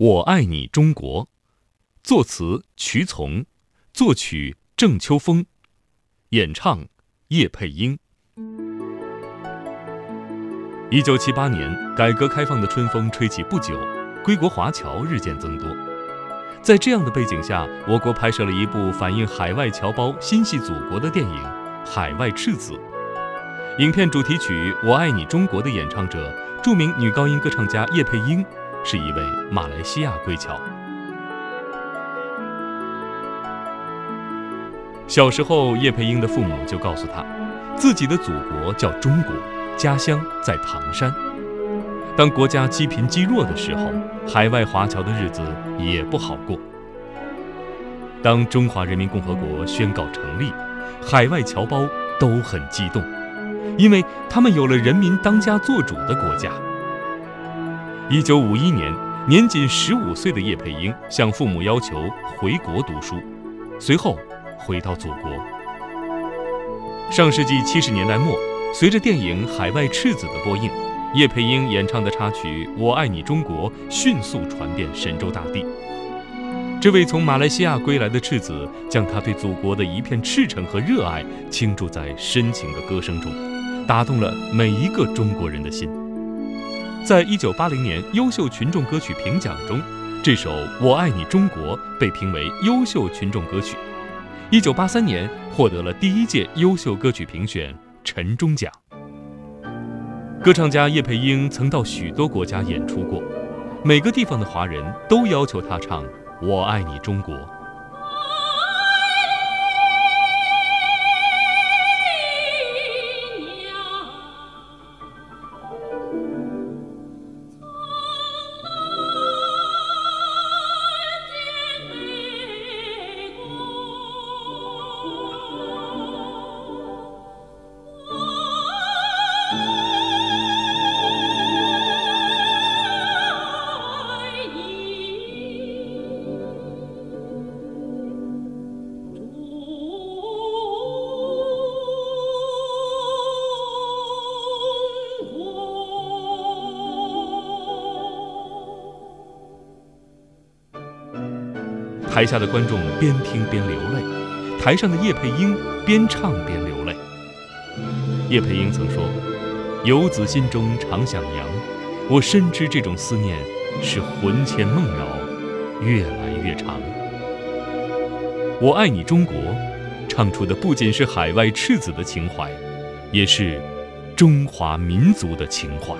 我爱你中国》，作词瞿从，作曲郑秋风，演唱叶佩英。一九七八年，改革开放的春风吹起不久，归国华侨日渐增多。在这样的背景下，我国拍摄了一部反映海外侨胞心系祖国的电影《海外赤子》。影片主题曲《我爱你中国》的演唱者，著名女高音歌唱家叶佩英，是一位马来西亚归侨。小时候，叶佩英的父母就告诉他，自己的祖国叫中国。家乡在唐山。当国家积贫积弱的时候，海外华侨的日子也不好过。当中华人民共和国宣告成立，海外侨胞都很激动，因为他们有了人民当家作主的国家。一九五一年，年仅十五岁的叶佩英向父母要求回国读书，随后回到祖国。上世纪七十年代末。随着电影《海外赤子》的播映，叶佩英演唱的插曲《我爱你中国》迅速传遍神州大地。这位从马来西亚归来的赤子，将他对祖国的一片赤诚和热爱倾注在深情的歌声中，打动了每一个中国人的心。在一九八零年优秀群众歌曲评奖中，这首《我爱你中国》被评为优秀群众歌曲。一九八三年获得了第一届优秀歌曲评选。陈中奖。歌唱家叶佩英曾到许多国家演出过，每个地方的华人都要求她唱《我爱你中国》。台下的观众边听边流泪，台上的叶佩英边唱边流泪。叶佩英曾说：“游子心中常想娘，我深知这种思念是魂牵梦绕，越来越长。”我爱你中国，唱出的不仅是海外赤子的情怀，也是中华民族的情怀。